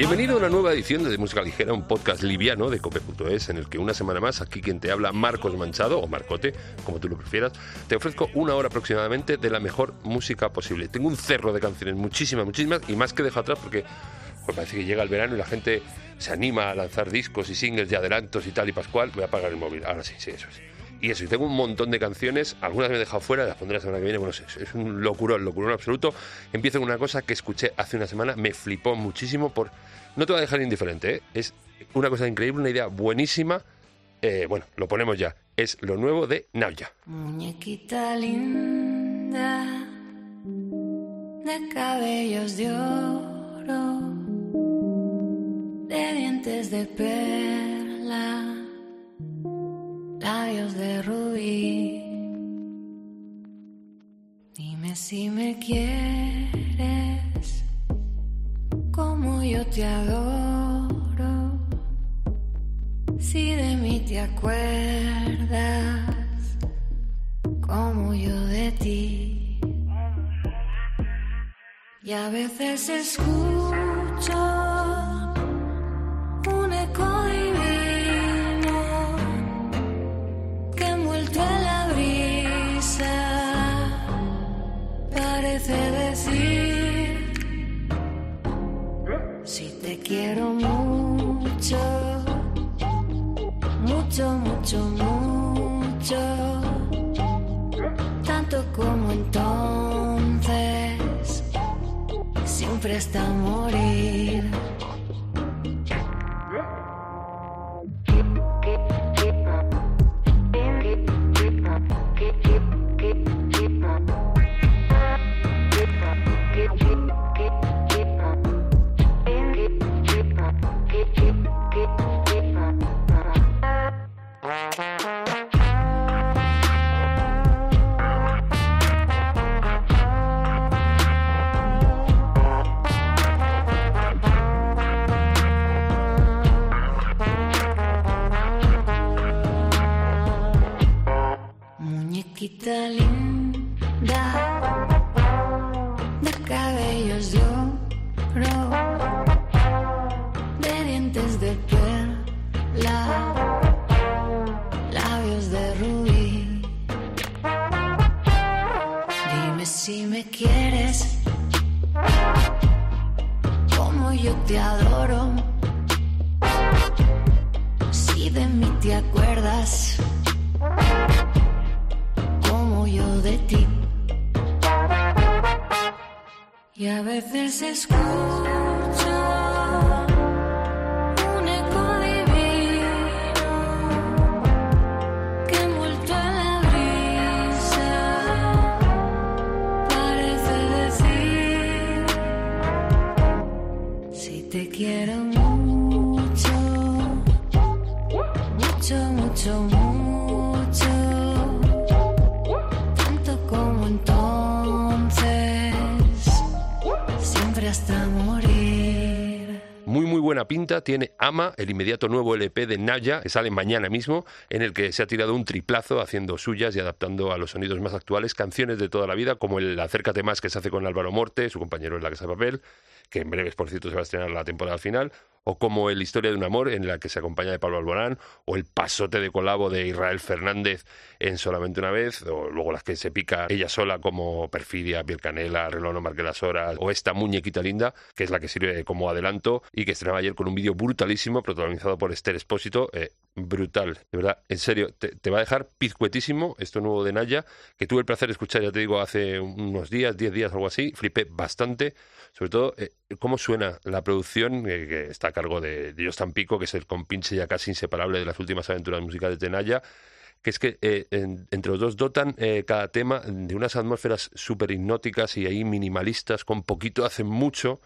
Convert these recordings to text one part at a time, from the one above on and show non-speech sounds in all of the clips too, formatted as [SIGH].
Bienvenido a una nueva edición de, Música Ligera, un podcast liviano de cope.es en el que una semana más, aquí quien te habla, Marcos Manchado, o Marcote, como tú lo prefieras, te ofrezco una hora aproximadamente de la mejor música posible. Tengo un cerro de canciones, muchísimas, muchísimas, y más que dejo atrás porque pues parece que llega el verano y la gente se anima a lanzar discos y singles de adelantos y tal y pascual. Voy a apagar el móvil. Ahora sí, sí, eso es. Y eso, y tengo un montón de canciones, algunas me he dejado fuera, las pondré la semana que viene, bueno, es, es un locurón, locurón absoluto. Empiezo con una cosa que escuché hace una semana, me flipó muchísimo por... No te va a dejar indiferente, ¿eh? es una cosa increíble, una idea buenísima. Eh, bueno, lo ponemos ya. Es lo nuevo de Naya. Muñequita linda, de cabellos de oro, de dientes de perla labios de rubí. Dime si me quieres como yo te adoro. Si de mí te acuerdas como yo de ti. Y a veces escucho quiero mucho, mucho, mucho, mucho, tanto como entonces, siempre hasta morir. Tiene Ama, el inmediato nuevo LP de Naya, que sale mañana mismo, en el que se ha tirado un triplazo haciendo suyas y adaptando a los sonidos más actuales canciones de toda la vida, como el Acércate más que se hace con Álvaro Morte, su compañero en La Casa de Papel, que en breves, por cierto, se va a estrenar la temporada final, o como el Historia de un Amor, en la que se acompaña de Pablo Alborán, o el Pasote de Colabo de Israel Fernández en Solamente una vez, o luego las que se pica ella sola como Perfidia, Piel Canela, Reloj no marque las horas, o esta Muñequita Linda, que es la que sirve como adelanto y que estrenaba ayer con un vídeo brutalísimo, protagonizado por Esther Espósito, eh, brutal, de verdad, en serio, te, va a dejar pizcuetísimo esto nuevo de Naya, que tuve el placer de escuchar, ya te digo, hace unos días, 10 días, algo así, flipé bastante, sobre todo eh, cómo suena la producción, eh, que está a cargo de Dios Tampico, que es el compinche ya casi inseparable de las últimas aventuras musicales de Naya, que es que eh, entre los dos dotan cada tema de unas atmósferas súper hipnóticas y ahí minimalistas, con poquito hacen mucho,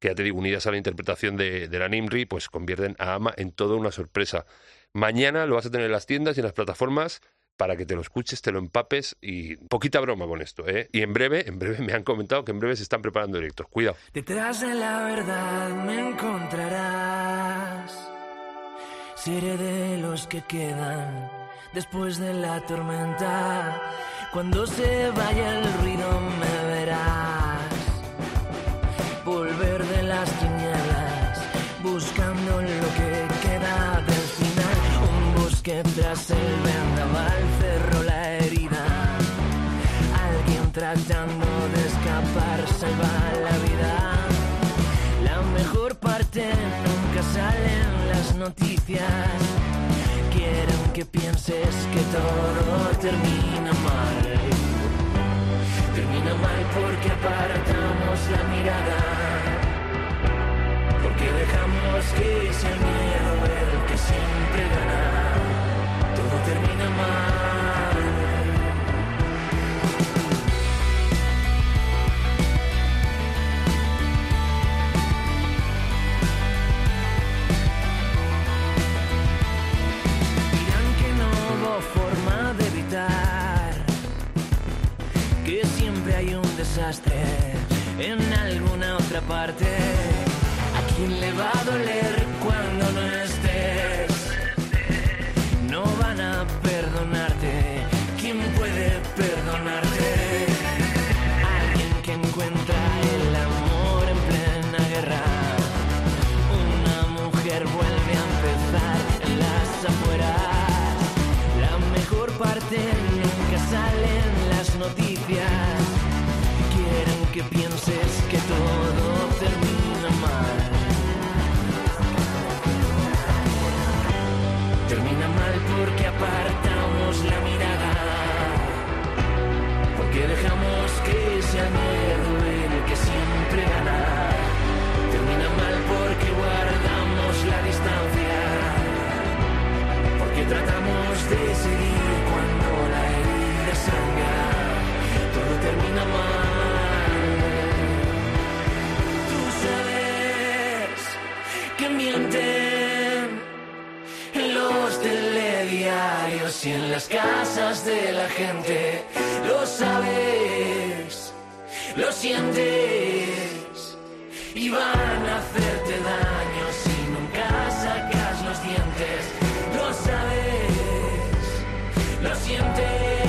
que ya te digo, unidas a la interpretación de la Nimri, pues convierten a Ama en toda una sorpresa. Mañana lo vas a tener en las tiendas y en las plataformas para que te lo escuches, te lo empapes y poquita broma con esto, ¿eh? Y en breve, en breve me han comentado que en breve se están preparando directos. Cuidado. Detrás de la verdad me encontrarás. Seré de los que quedan después de la tormenta. Cuando se vaya el ruido me tras el vendaval cerró la herida. Alguien tratando de escapar salva la vida. La mejor parte nunca sale en las noticias. Quieren que pienses que todo termina mal. Termina mal porque apartamos la mirada. Porque dejamos que sea el miedo el que siempre gana. Termina mal. Dirán que no hubo forma de evitar que siempre hay un desastre en alguna otra parte. ¿A quién le va a doler apartamos la mirada. Porque dejamos que sea miedo el que siempre gana. Termina mal porque guardamos la distancia. Porque tratamos de seguir cuando la herida sangra. Todo termina mal. Tú sabes que mienten y en las casas de la gente. Lo sabes, lo sientes y van a hacerte daño si nunca sacas los dientes. Lo sabes, lo sientes,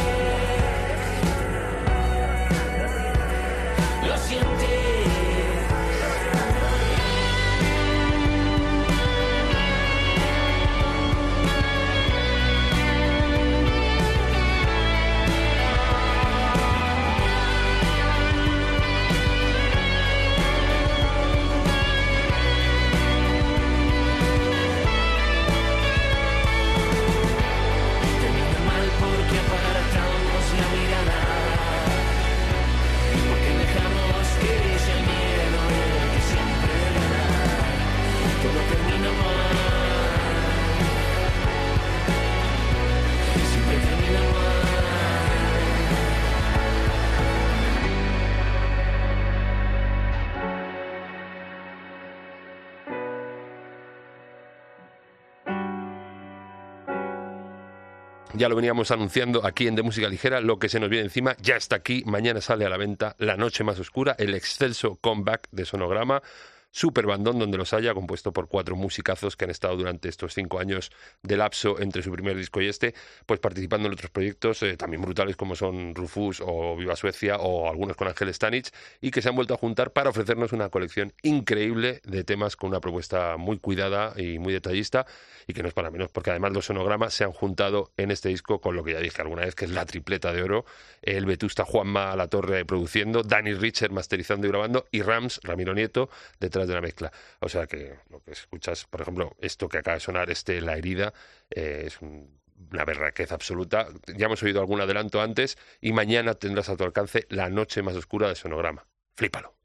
Ya lo veníamos anunciando aquí en De Música Ligera, lo que se nos viene encima ya está aquí, mañana sale a la venta La Noche Más Oscura, el excelso comeback de Sonograma, super bandón donde los haya, compuesto por cuatro musicazos que han estado durante estos cinco años de lapso entre su primer disco y este, pues participando en otros proyectos eh, también brutales como son Rufus o Viva Suecia o algunos con Ángel Stanich y que se han vuelto a juntar para ofrecernos una colección increíble de temas con una propuesta muy cuidada y muy detallista y que no es para menos porque además los sonogramas se han juntado en este disco con lo que ya dije alguna vez que es la tripleta de oro, el Vetusta Juanma la torre produciendo, Danny Richard masterizando y grabando y Rams, Ramiro Nieto, detrás de la mezcla. O sea que lo que escuchas, por ejemplo, esto que acaba de sonar, este La herida, eh, es un- una berraquez absoluta. Ya hemos oído algún adelanto antes y mañana tendrás a tu alcance La noche más oscura de Sonograma. Flípalo.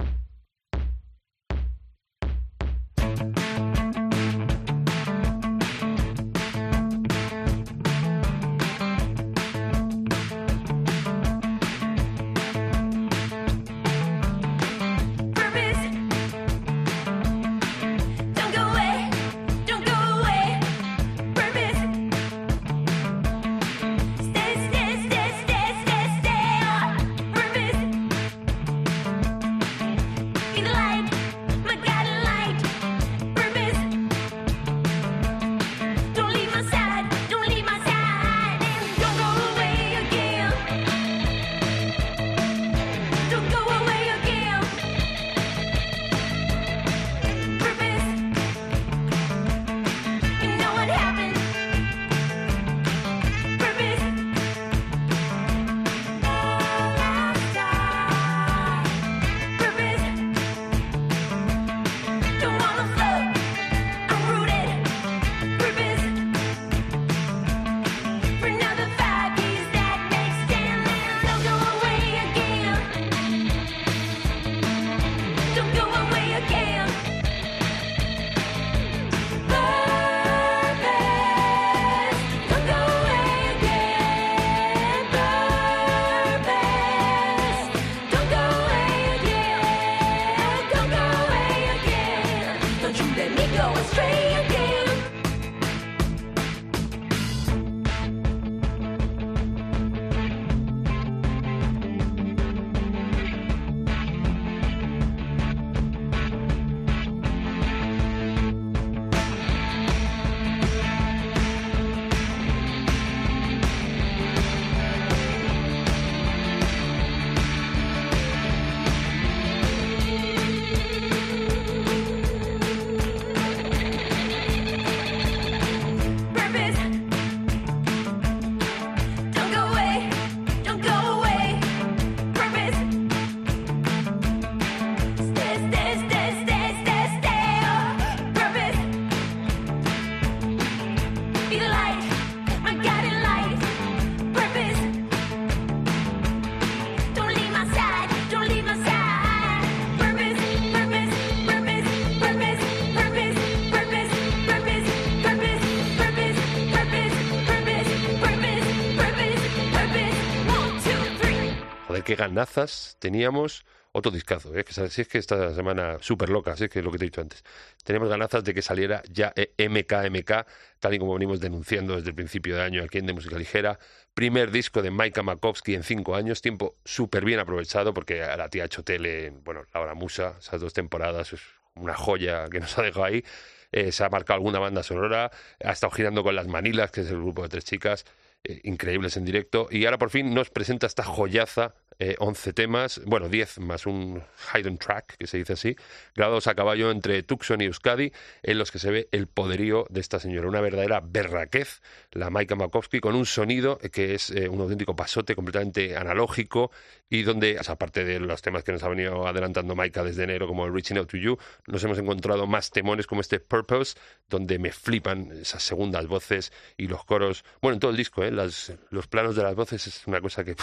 Qué ganazas teníamos. Otro discazo, ¿eh? que si es que esta semana súper loca, si es que es lo que te he dicho antes. Teníamos ganazas de que saliera ya eh, MKMK, tal y como venimos denunciando desde el principio de año aquí en De Música Ligera. Primer disco de Maika Makovsky en cinco años, tiempo súper bien aprovechado porque a la tía ha hecho tele, en, bueno, La Hora Musa, esas dos temporadas, es una joya que nos ha dejado ahí. Eh, se ha marcado alguna banda sonora, ha estado girando con las Manilas, que es el grupo de tres chicas, eh, increíbles en directo, y ahora por fin nos presenta esta joyaza, eh, 11 temas, bueno, 10 más un hidden track, que se dice así, grabados a caballo entre Tucson y Euskadi, en los que se ve el poderío de esta señora, una verdadera berraquez, la Maika Makovsky, con un sonido que es eh, un auténtico pasote completamente analógico y donde, aparte de los temas que nos ha venido adelantando Maika desde enero, como Reaching Out to You, nos hemos encontrado más temones como este Purpose, donde me flipan esas segundas voces y los coros. Bueno, en todo el disco, ¿eh? Las- los planos de las voces es una cosa que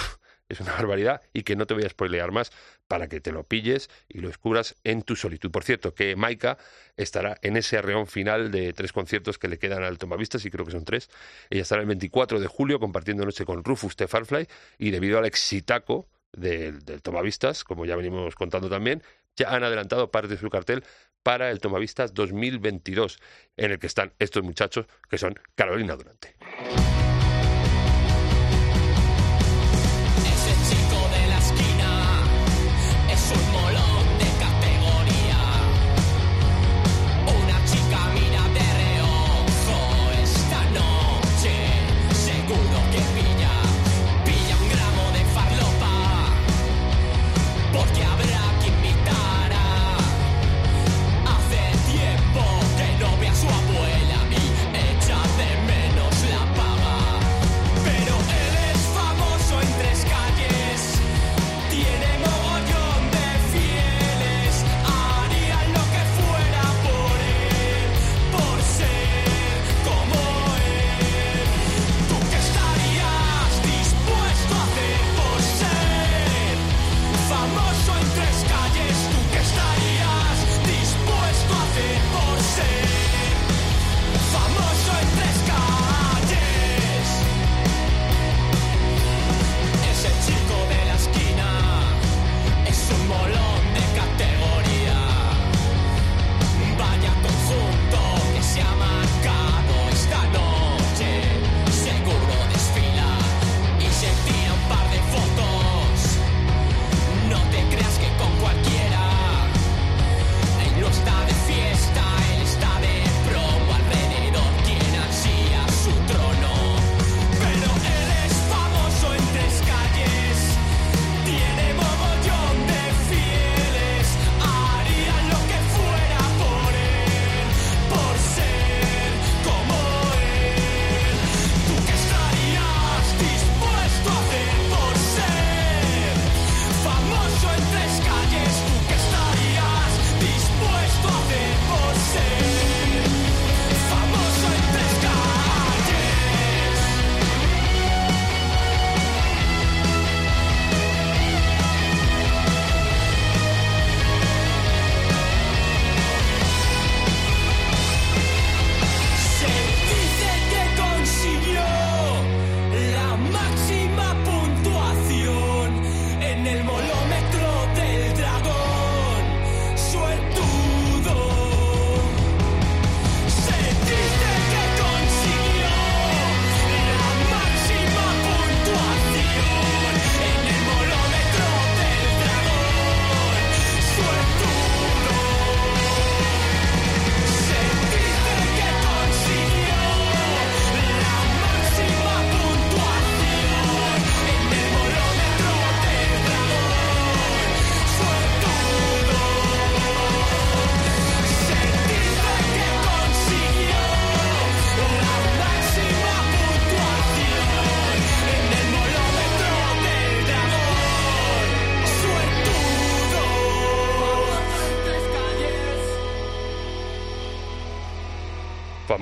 es una [LAUGHS] barbaridad y que no te voy a spoilear más para que te lo pilles y lo descubras en tu solitud. Por cierto, que Maika estará en ese arreón final de tres conciertos que le quedan al Tomavistas, y creo que son tres. Ella estará el 24 de julio compartiendo noche con Rufus de Farfly y debido al exitaco del, del Tomavistas, como ya venimos contando también, ya han adelantado parte de su cartel para el Tomavistas 2022, en el que están estos muchachos que son Carolina Durante.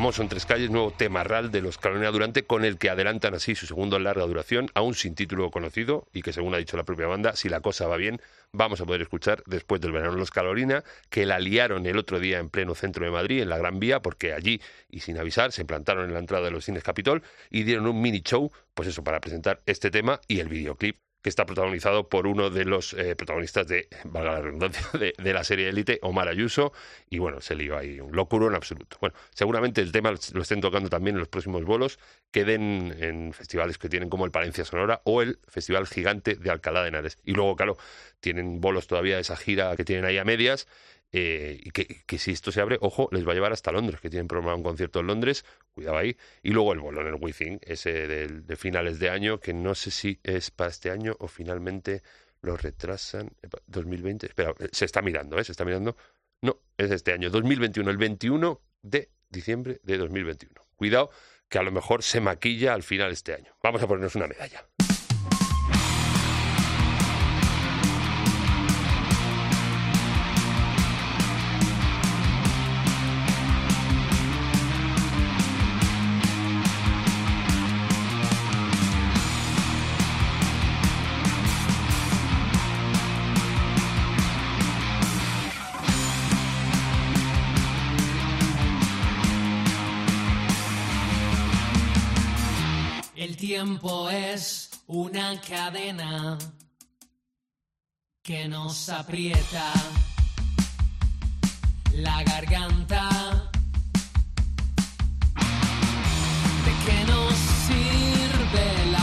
Famoso en tres calles, nuevo temarral de los Carolina Durante, con el que adelantan así su segundo larga duración, aún sin título conocido, y que según ha dicho la propia banda, si la cosa va bien, vamos a poder escuchar después del verano los Carolina, que la liaron el otro día en pleno centro de Madrid, en la Gran Vía, porque allí, y sin avisar, se plantaron en la entrada de los cines Capitol y dieron un mini show, pues eso, para presentar este tema y el videoclip que está protagonizado por uno de los eh, protagonistas de, valga la redundancia, [LAUGHS] de, la serie Élite, Omar Ayuso, y bueno, se lió ahí un locuro en absoluto. Bueno, seguramente el tema lo estén tocando también en los próximos bolos, queden en festivales que tienen como el Palencia Sonora o el Festival Gigante de Alcalá de Henares. Y luego, claro, tienen bolos todavía de esa gira que tienen ahí a medias, eh, que, que si esto se abre, ojo, les va a llevar hasta Londres, que tienen programado un concierto en Londres, cuidado ahí, y luego el bolo en el Within, ese del- de, finales de año, que no sé si es para este año o finalmente lo retrasan, Epa, 2020, espera, eh, se está mirando, ¿eh? Se está mirando, no, es este año, 2021, el 21 de diciembre de 2021. Cuidado, que a lo mejor se maquilla al final este año. Vamos a ponernos una medalla. Tiempo es una cadena que nos aprieta la garganta. ¿De qué nos sirve la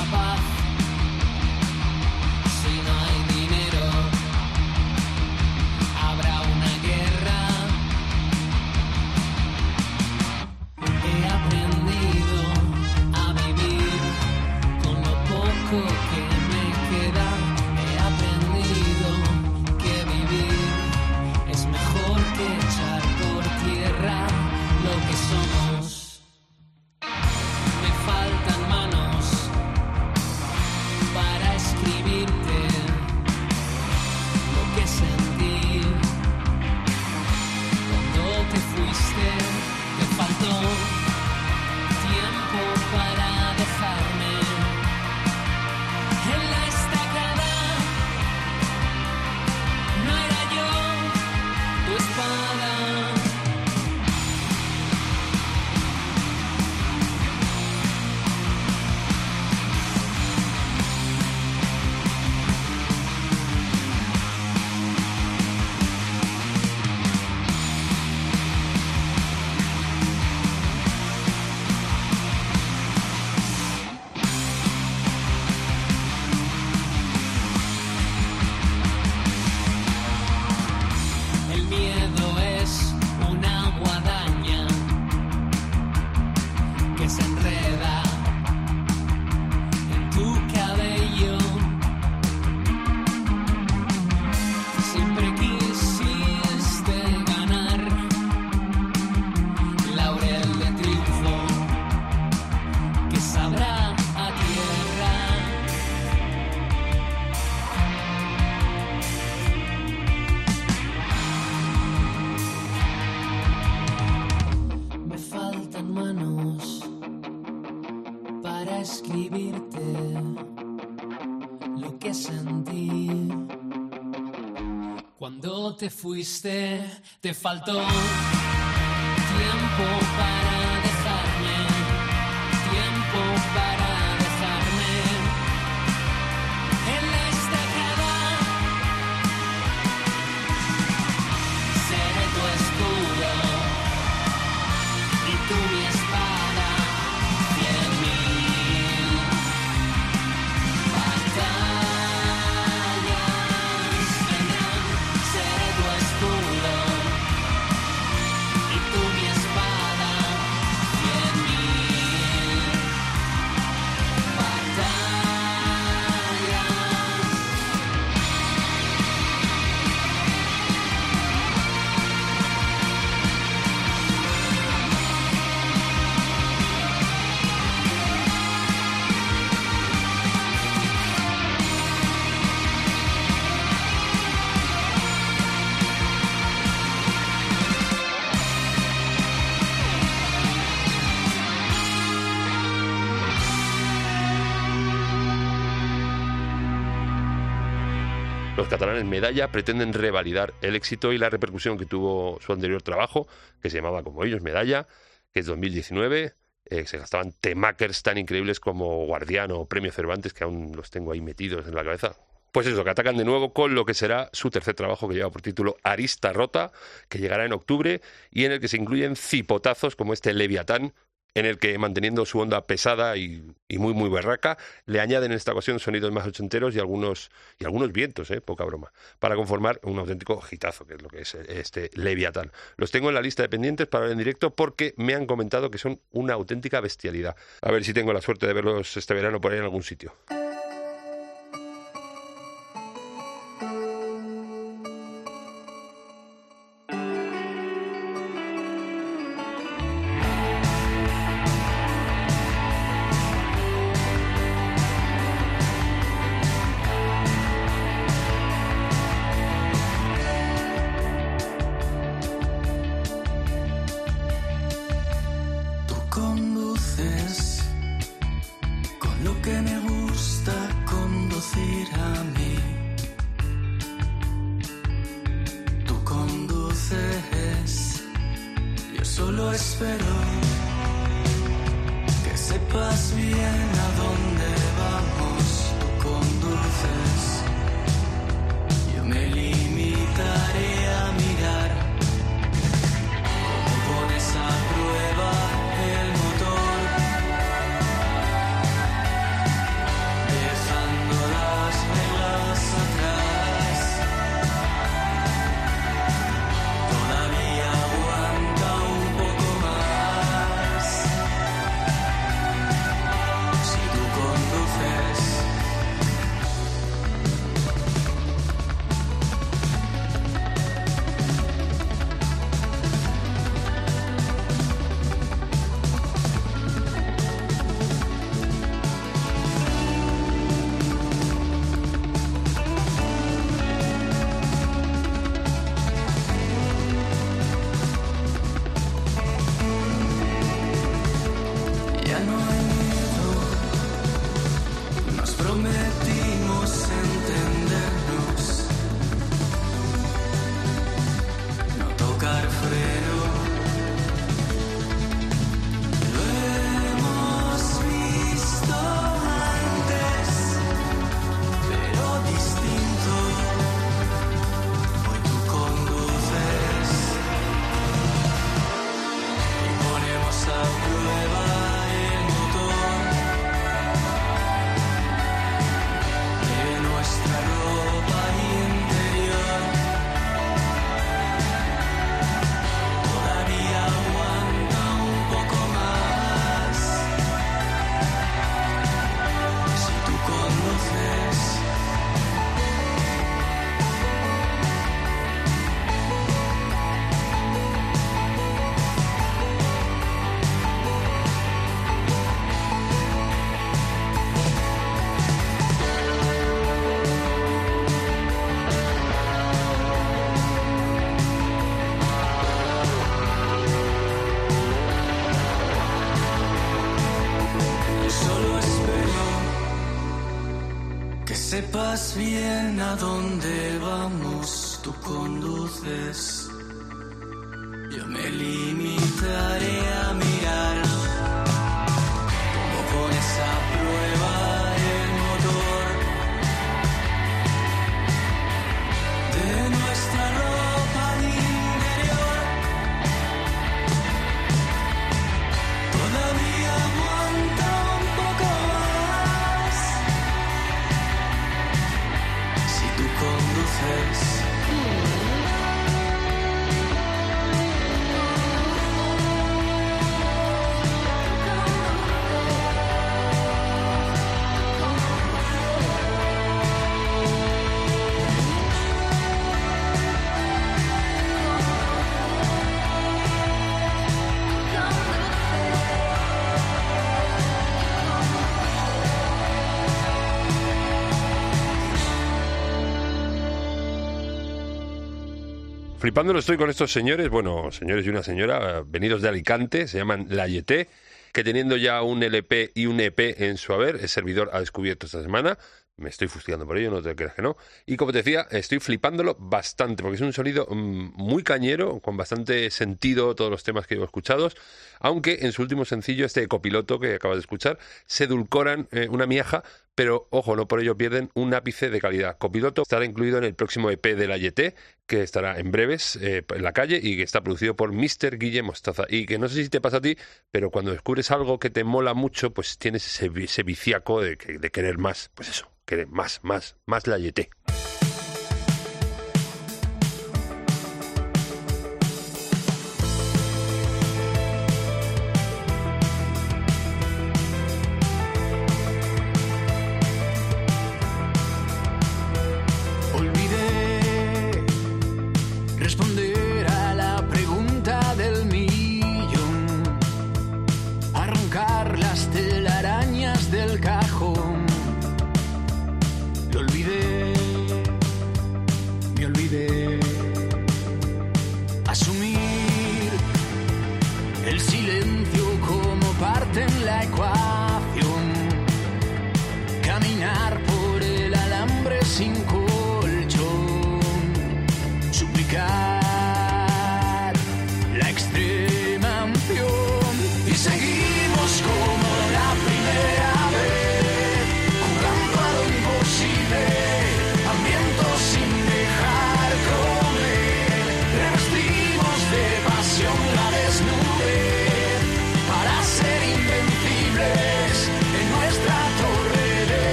te fuiste, te faltó tiempo Catalanes Medalla pretenden revalidar el éxito y la repercusión que tuvo su anterior trabajo, que se llamaba como ellos Medalla, que es 2019. eh, se gastaban temakers tan increíbles como Guardián o Premio Cervantes, que aún los tengo ahí metidos en la cabeza. Pues eso, que atacan de nuevo con lo que será su tercer trabajo que lleva por título Arista Rota, que llegará en octubre y en el que se incluyen cipotazos como este Leviatán, en el que manteniendo su onda pesada y, muy muy berraca, le añaden en esta ocasión sonidos más ochenteros y algunos y algunos vientos, eh, poca broma, para conformar un auténtico hitazo, que es lo que es este Leviatán. Los tengo en la lista de pendientes para ver en directo porque me han comentado que son una auténtica bestialidad. A ver si tengo la suerte de verlos este verano por ahí en algún sitio. Sepas bien a dónde vamos, tú conduces. Yo me limitaré a mirar Disculpándolo estoy con estos señores, bueno, señores y una señora, venidos de Alicante, se llaman La Yeté, que teniendo ya un LP y un EP en su haber, el servidor ha descubierto esta semana. Me estoy fustigando por ello, no te creas que no. Y como te decía, estoy flipándolo bastante, porque es un sonido mm, muy cañero, con bastante sentido todos los temas que he escuchado aunque en su último sencillo, este copiloto que acabas de escuchar, se edulcoran eh, una miaja, pero ojo, no por ello pierden un ápice de calidad. Copiloto estará incluido en el próximo EP de la que estará en breves eh, en la calle y que está producido por Mr. Guillermo Mostaza. Y que no sé si te pasa a ti, pero cuando descubres algo que te mola mucho, pues tienes ese, viciaco de, de querer más. Pues eso, querer más, más, más la YT.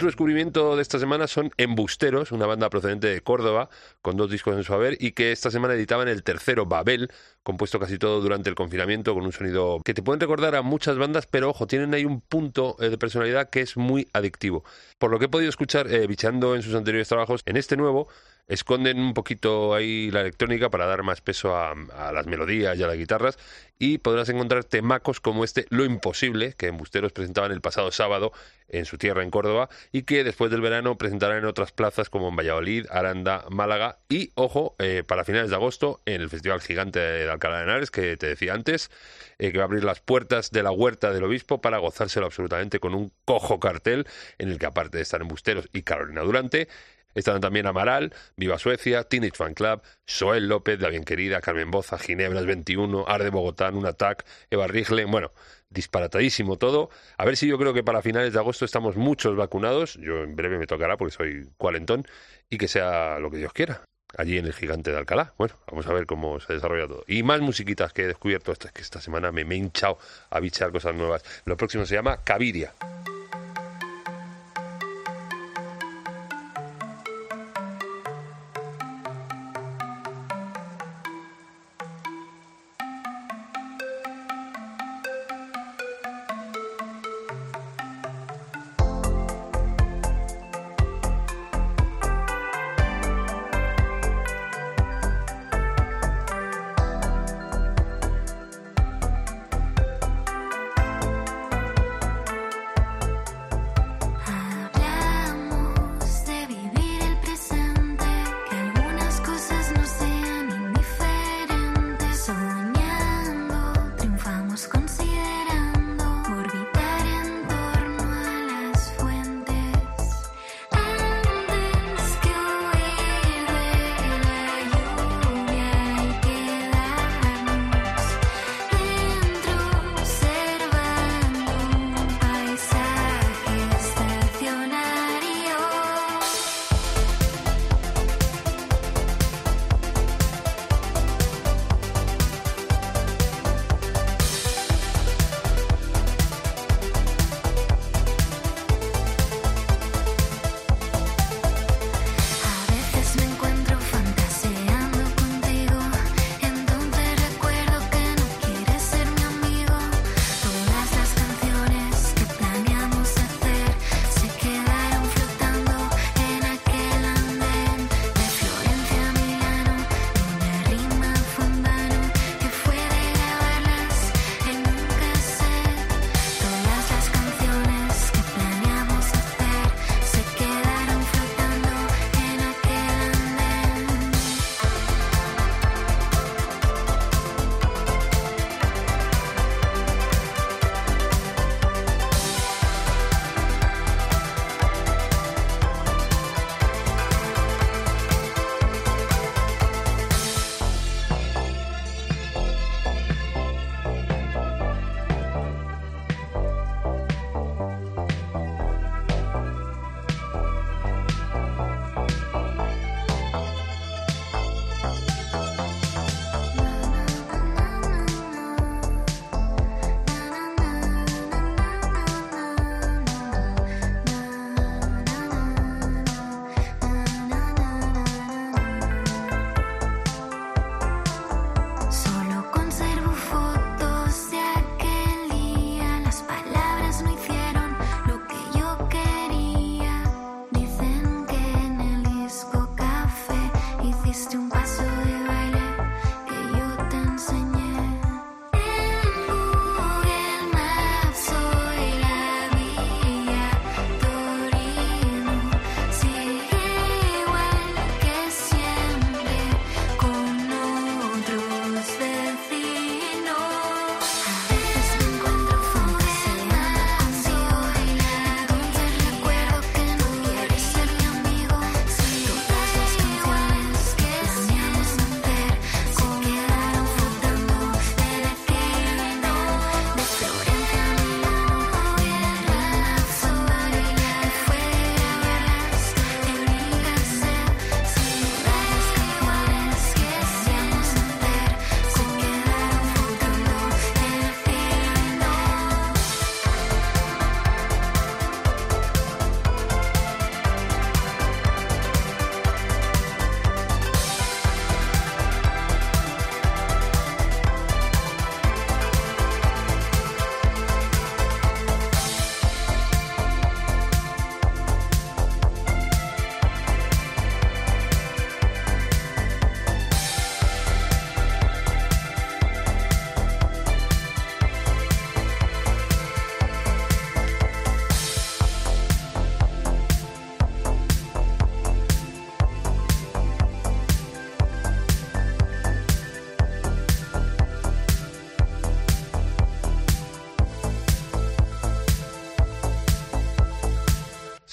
Otro descubrimiento de esta semana son Embusteros, una banda procedente de Córdoba, con dos discos en su haber, y que esta semana editaban el tercero, Babel, compuesto casi todo durante el confinamiento, con un sonido que te pueden recordar a muchas bandas, pero ojo, tienen ahí un punto eh, de personalidad que es muy adictivo. Por lo que he podido escuchar, eh, bichando en sus anteriores trabajos, en este nuevo esconden un poquito ahí la electrónica para dar más peso a, las melodías y a las guitarras y podrás encontrar temacos como este Lo Imposible, que Embusteros presentaban el pasado sábado en su tierra en Córdoba y que después del verano presentarán en otras plazas como en Valladolid, Aranda, Málaga y, ojo, eh, para finales de agosto en el Festival Gigante de Alcalá de Henares, que te decía antes, eh, que va a abrir las puertas de la huerta del obispo para gozárselo absolutamente con un cojo cartel en el que aparte de estar Embusteros y Carolina Durante, Estarán también Amaral, Viva Suecia, Teenage Fan Club, Soel López, La Bien Querida, Carmen Boza, Ginebras 21, Arde Bogotá, Un Attack, Eva Rigle, bueno, disparatadísimo todo. A ver si yo creo que para finales de agosto estamos muchos vacunados, yo en breve me tocará porque soy cuarentón, y que sea lo que Dios quiera. Allí en el gigante de Alcalá. Bueno, vamos a ver cómo se desarrolla todo. Y más musiquitas que he descubierto. Esta, que esta semana me, me he hinchado a bichar cosas nuevas. Lo próximo se llama. Caviria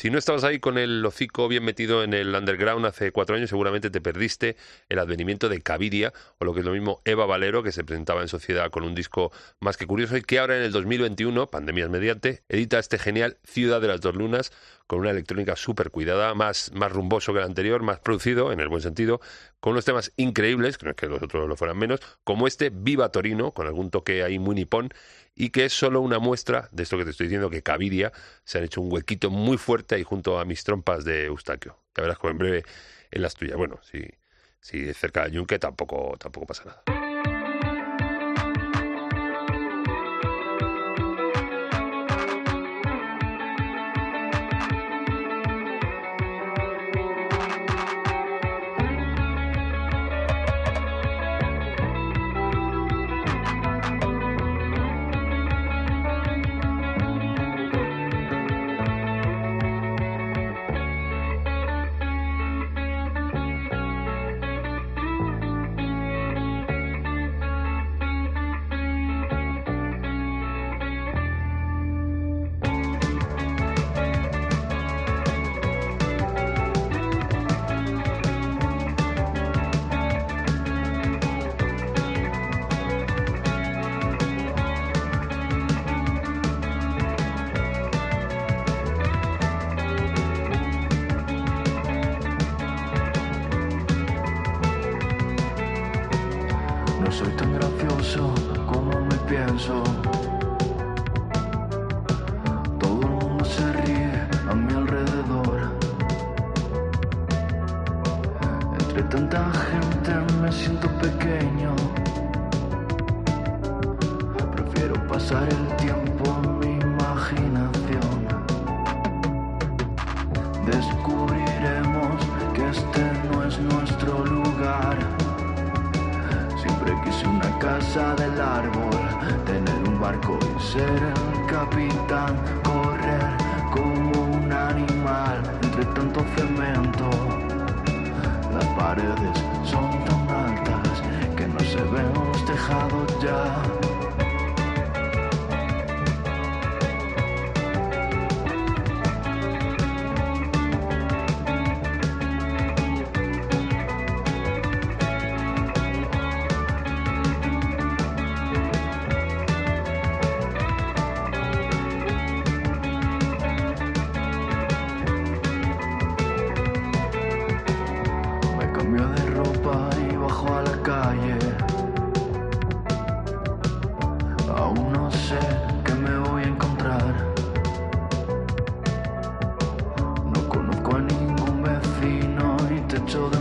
Si no estabas ahí con el hocico bien metido en el underground hace cuatro años, seguramente te perdiste el advenimiento de Caviria, o lo que es lo mismo, Eva Valero, que se presentaba en sociedad con un disco más que curioso y que ahora en el 2021, pandemias mediante, edita este genial Ciudad de las Dos Lunas, con una electrónica súper cuidada, más, más rumboso que el anterior, más producido, en el buen sentido, con unos temas increíbles, que no es que los otros lo fueran menos, como este Viva Torino, con algún toque ahí muy nipón, y que es solo una muestra de esto que te estoy diciendo, que Caviria se han hecho un huequito muy fuerte ahí junto a mis trompas de Eustaquio. Ya verás como en breve en las tuyas. Bueno, si, si cerca de Yunque tampoco, tampoco pasa nada.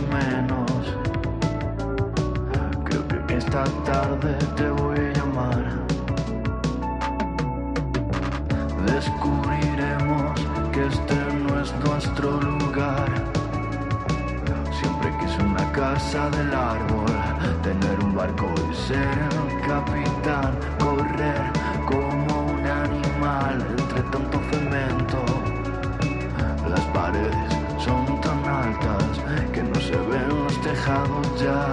Menos. Creo que esta tarde te voy a llamar. Descubriremos que este no es nuestro lugar. Siempre quise una casa del árbol, tener un barco y ser el capitán, ya.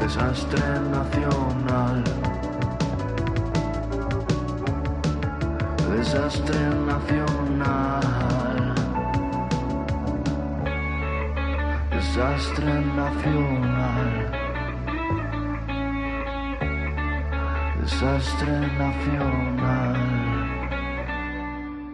Desastre nacional. Desastre nacional. Desastre nacional. Desastre nacional.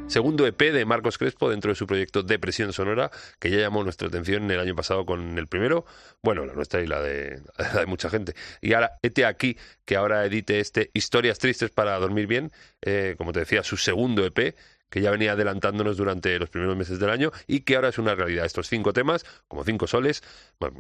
Segundo EP de Marcos Crespo dentro de su proyecto Depresión Sonora, que ya llamó nuestra atención el año pasado con el primero, bueno, la nuestra y la de, [LAUGHS] la de mucha gente. Y ahora, este aquí, que ahora edite este Historias Tristes para Dormir Bien, eh, como te decía, su segundo EP, que ya venía adelantándonos durante los primeros meses del año y que ahora es una realidad. Estos cinco temas, como cinco soles,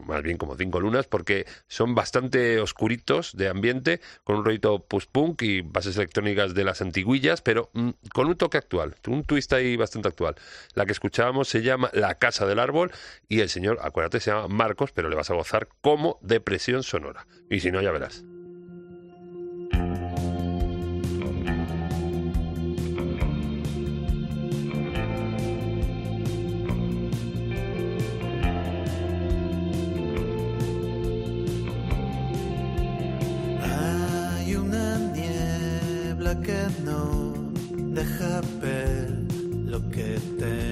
más bien como cinco lunas, porque son bastante oscuritos de ambiente, con un rollito post-punk y bases electrónicas de las antiguillas, pero mm, con un toque actual, un twist ahí bastante actual. La que escuchábamos se llama La Casa del Árbol y el señor, acuérdate, se llama Marcos, pero le vas a gozar como depresión sonora. Y si no, ya verás. que no deja ver lo que te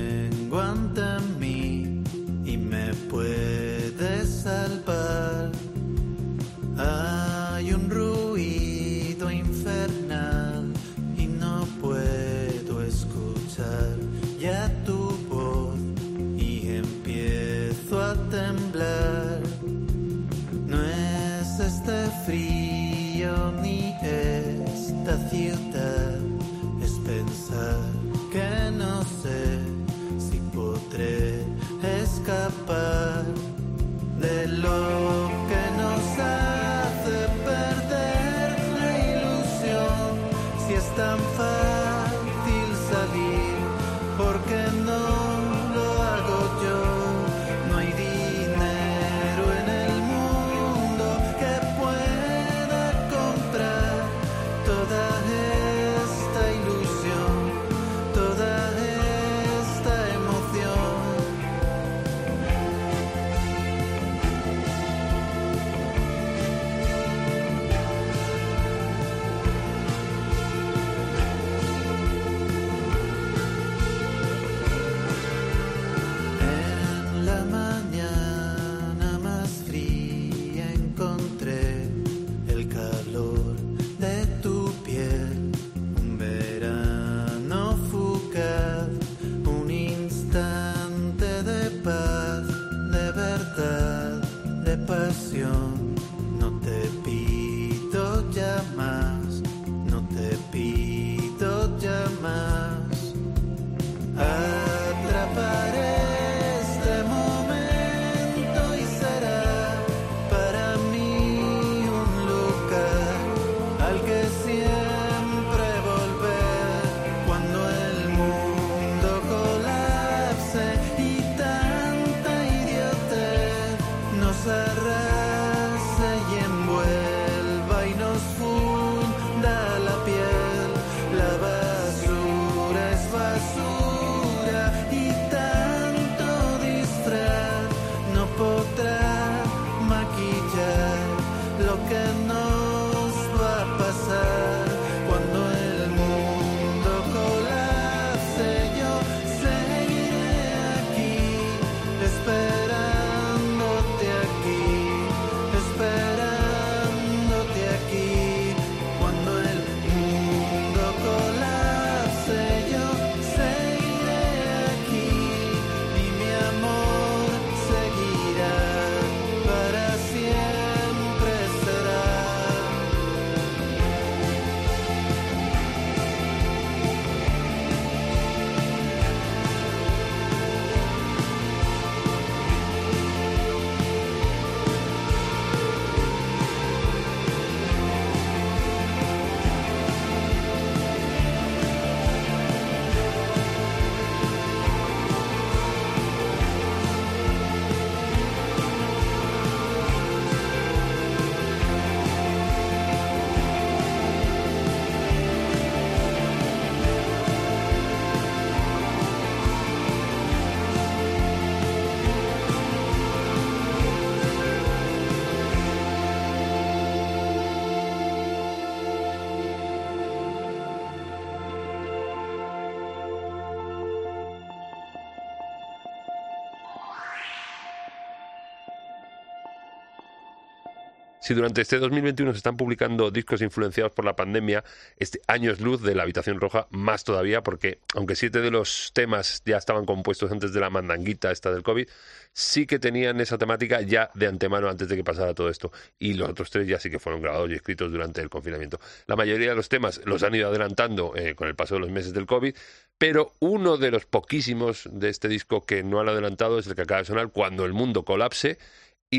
Si durante este 2021 se están publicando discos influenciados por la pandemia, este año es luz de la habitación roja más todavía, porque aunque siete de los temas ya estaban compuestos antes de la mandanguita esta del COVID, sí que tenían esa temática ya de antemano antes de que pasara todo esto. Y los otros tres ya sí que fueron grabados y escritos durante el confinamiento. La mayoría de los temas los han ido adelantando eh, con el paso de los meses del COVID, pero uno de los poquísimos de este disco que no han adelantado es el que acaba de sonar, Cuando el mundo colapse,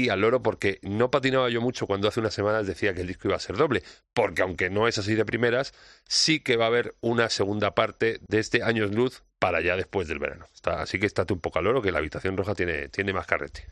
y al loro porque no patinaba yo mucho cuando hace unas semanas decía que el disco iba a ser doble, porque aunque no es así de primeras, sí que va a haber una segunda parte de este Años Luz para ya después del verano. Está- así que estate un poco al loro que la habitación roja tiene, tiene más carrete.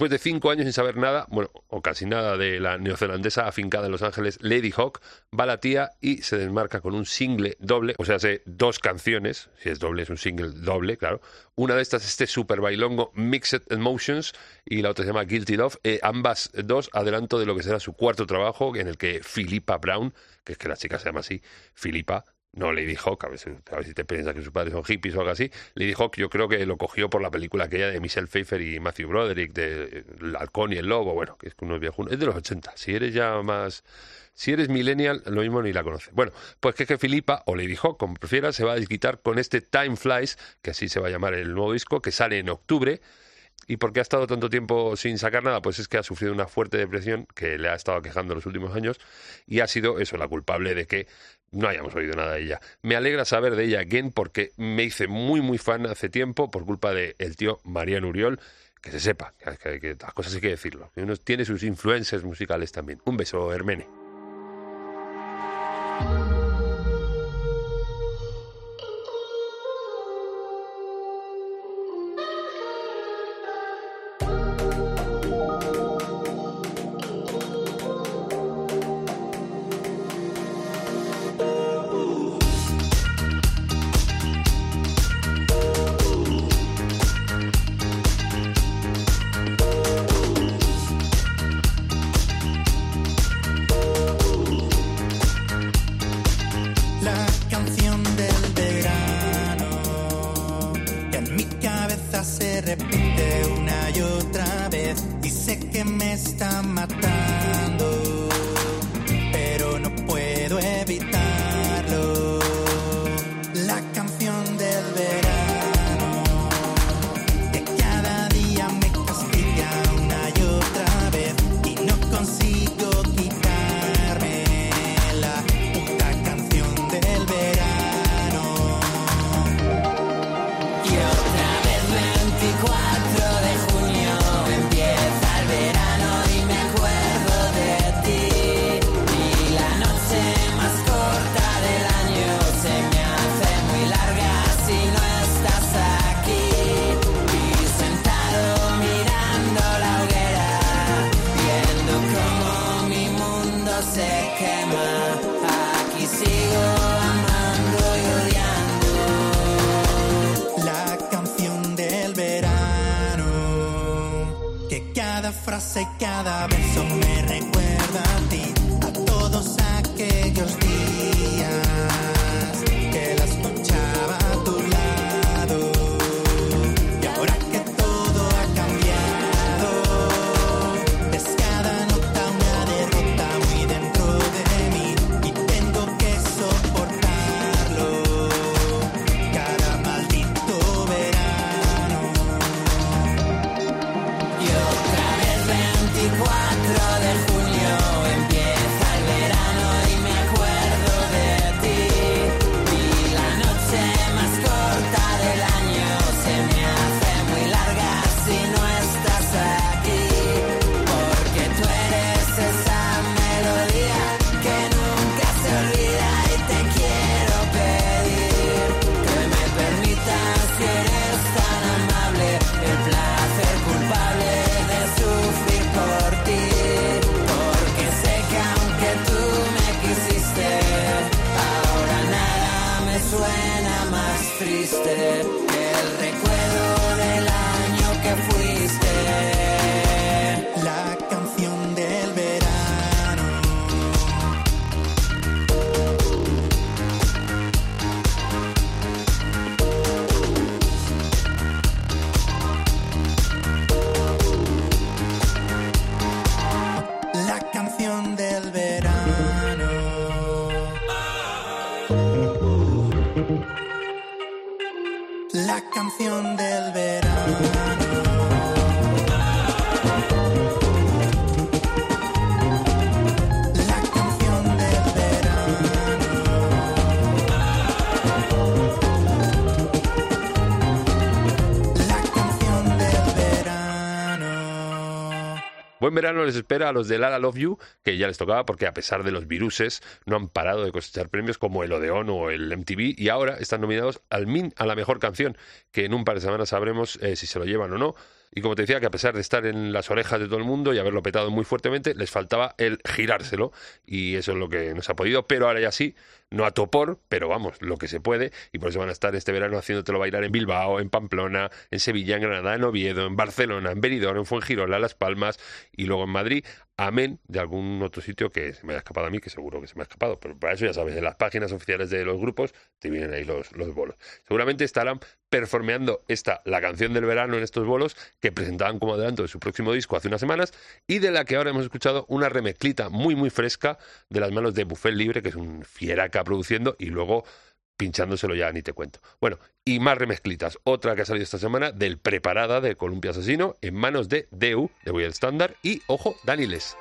Después de cinco años sin saber nada, bueno, o casi nada de la neozelandesa afincada en Los Ángeles, Lady Hawk, va la tía y se desmarca con un single doble, o sea, hace dos canciones, si es doble es un single doble, claro. Una de estas es este super bailongo Mixed Emotions y la otra se llama Guilty Love. Eh, ambas dos adelanto de lo que será su cuarto trabajo, en el que Philippa Brown, que es que la chica se llama así, Philippa, no Lady Hawk, a ver, si, a ver te piensas que sus padres son hippies o algo así. Lady Hawk yo creo que lo cogió por la película aquella de Michelle Pfeiffer y Matthew Broderick, de El halcón y el lobo, bueno, que es que uno es de los 80. Si eres ya más... Si eres millennial, lo mismo ni la conoces. Bueno, pues que es que Filipa, o Lady Hawk, como prefieras, se va a desquitar con este Time Flies, que así se va a llamar el nuevo disco, que sale en octubre. ¿Y por qué ha estado tanto tiempo sin sacar nada? Pues es que ha sufrido una fuerte depresión que le ha estado quejando los últimos años y ha sido eso la culpable de que no hayamos oído nada de ella. Me alegra saber de ella again porque me hice muy muy fan hace tiempo por culpa del el tío Mariano Uriol. Que se sepa, que, que- que las cosas hay que decirlo. Uno tiene sus influencias musicales también. Un beso, Hermene. Que cada frase cada verso me recuerda a ti, a todos aquellos días wasted. Buen verano les espera a los de Lala Love You, que ya les tocaba porque a pesar de los viruses no han parado de cosechar premios como el Odeón o el MTV y ahora están nominados al MIN a la mejor canción, que en un par de semanas sabremos eh, si se lo llevan o no. Y como te decía, que a pesar de estar en las orejas de todo el mundo y haberlo petado muy fuertemente, les faltaba el girárselo. Y eso es lo que nos ha podido, pero ahora ya sí, no a topor, pero vamos, lo que se puede. Y por eso van a estar este verano haciéndotelo bailar en Bilbao, en Pamplona, en Sevilla, en Granada, en Oviedo, en Barcelona, en Benidorm, en Fuengirola, Las Palmas y luego en Madrid. Amén de algún otro sitio que se me ha escapado a mí, que seguro que se me ha escapado. Pero para eso ya sabes, en las páginas oficiales de los grupos te vienen ahí los, los bolos. Seguramente estarán performeando esta, la canción del verano en estos bolos que presentaban como adelanto de su próximo disco hace unas semanas y de la que ahora hemos escuchado una remezclita muy muy fresca de las manos de Buffet Libre, que es un fieraca produciendo y luego pinchándoselo ya ni te cuento. Bueno, y más remezclitas. Otra que ha salido esta semana del Preparada de Columpia Asesino en manos de Deu, de Voy Standard y, ojo, Daniles.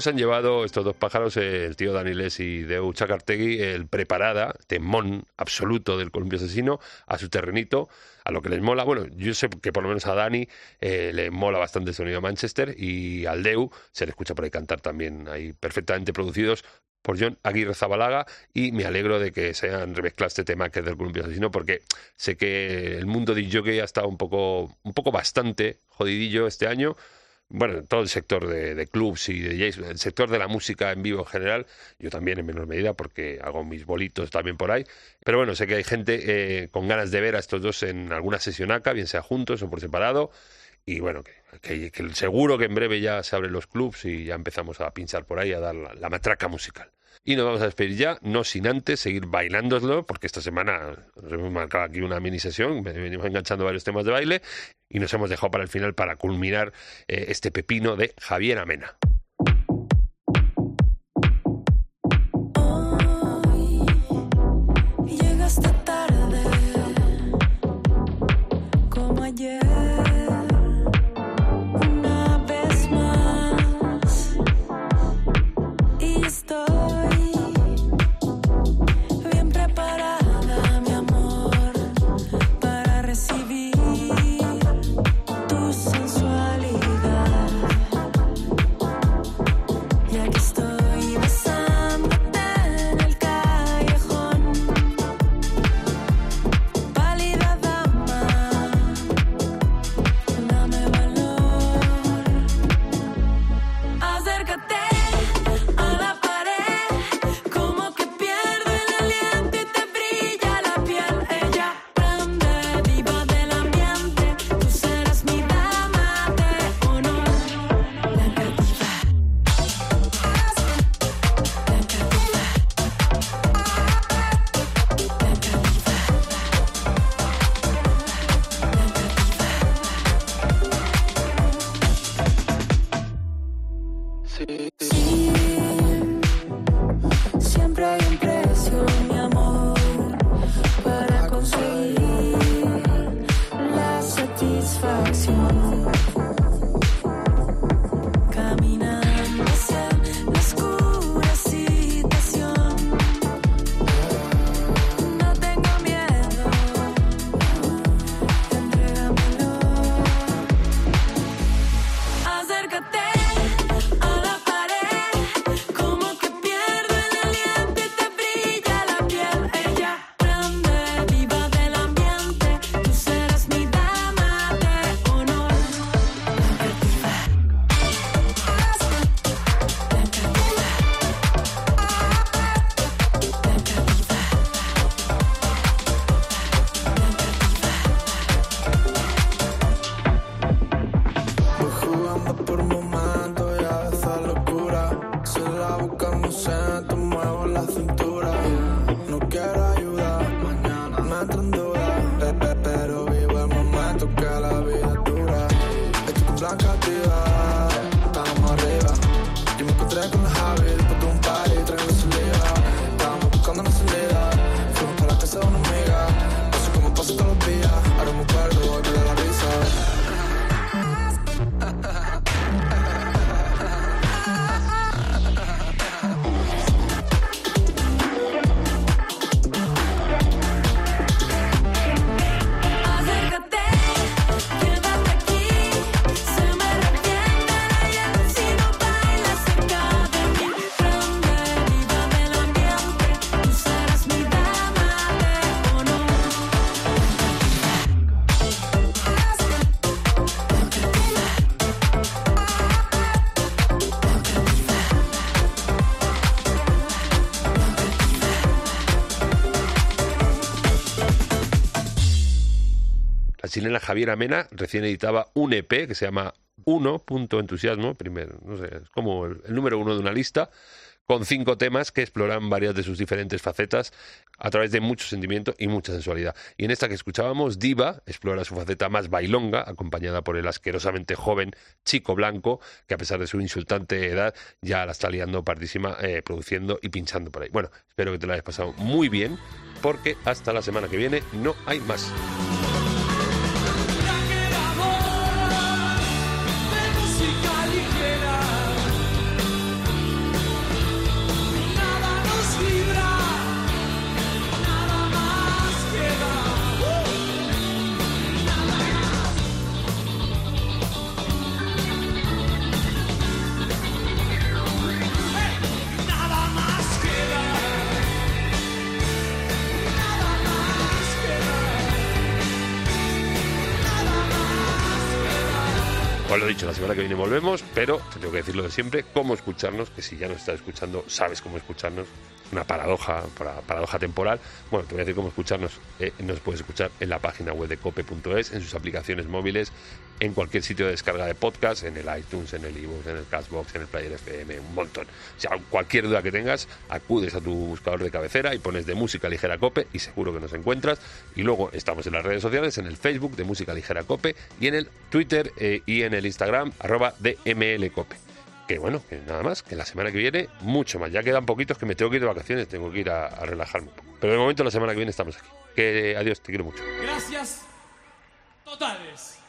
¿Cómo se han llevado estos dos pájaros, el tío Daniles y Deu Chacartegui, el preparada, temón absoluto del columpio asesino, a su terrenito, a lo que les mola? Bueno, yo sé que por lo menos a Dani eh, le mola bastante el sonido de Manchester y al Deu se le escucha por ahí cantar también, ahí perfectamente producidos por John Aguirre Zabalaga y me alegro de que se hayan remezclado este tema que es del columpio asesino porque sé que el mundo de jockey ha estado un poco, un poco bastante jodidillo este año bueno, todo el sector de, clubs y de el sector de la música en vivo en general, yo también en menor medida porque hago mis bolitos también por ahí, pero bueno, sé que hay gente eh, con ganas de ver a estos dos en alguna sesión acá, bien sea juntos o por separado, y bueno, que, seguro que en breve ya se abren los clubs y ya empezamos a pinchar por ahí, a dar la, la matraca musical. Y nos vamos a despedir ya, no sin antes seguir bailándoslo, porque esta semana hemos marcado aquí una mini sesión, venimos enganchando varios temas de baile y nos hemos dejado para el final para culminar eh, este pepino de Javier Amena. Chilena Javier Amena recién editaba un EP que se llama Uno, punto entusiasmo, primero, no sé, es como el, número uno de una lista, con cinco temas que exploran varias de sus diferentes facetas a través de mucho sentimiento y mucha sensualidad. Y en esta que escuchábamos, Diva explora su faceta más bailonga, acompañada por el asquerosamente joven chico blanco, que a pesar de su insultante edad, ya la está liando partísima, eh, produciendo y pinchando por ahí. Bueno, espero que te lo hayas pasado muy bien, porque hasta la semana que viene no hay más. Que viene volvemos, pero te tengo que decir lo de siempre, cómo escucharnos, que si ya nos estás escuchando, sabes cómo escucharnos. Una paradoja, para- paradoja temporal. Bueno, te voy a decir cómo escucharnos. Eh, nos puedes escuchar en la página web de cope.es, en sus aplicaciones móviles, en cualquier sitio de descarga de podcast, en el iTunes, en el iBooks, en el Castbox, en el Player FM, un montón. O sea, cualquier duda que tengas, acudes a tu buscador de cabecera y pones de música ligera cope y seguro que nos encuentras. Y luego estamos en las redes sociales, en el Facebook de música ligera cope y en el Twitter eh, y en el Instagram arroba DML cope. Que bueno, que nada más, que la semana que viene mucho más. Ya quedan poquitos que me tengo que ir de vacaciones, tengo que ir a, relajarme un poco. Pero de momento la semana que viene estamos aquí. Que adiós, te quiero mucho. Gracias totales.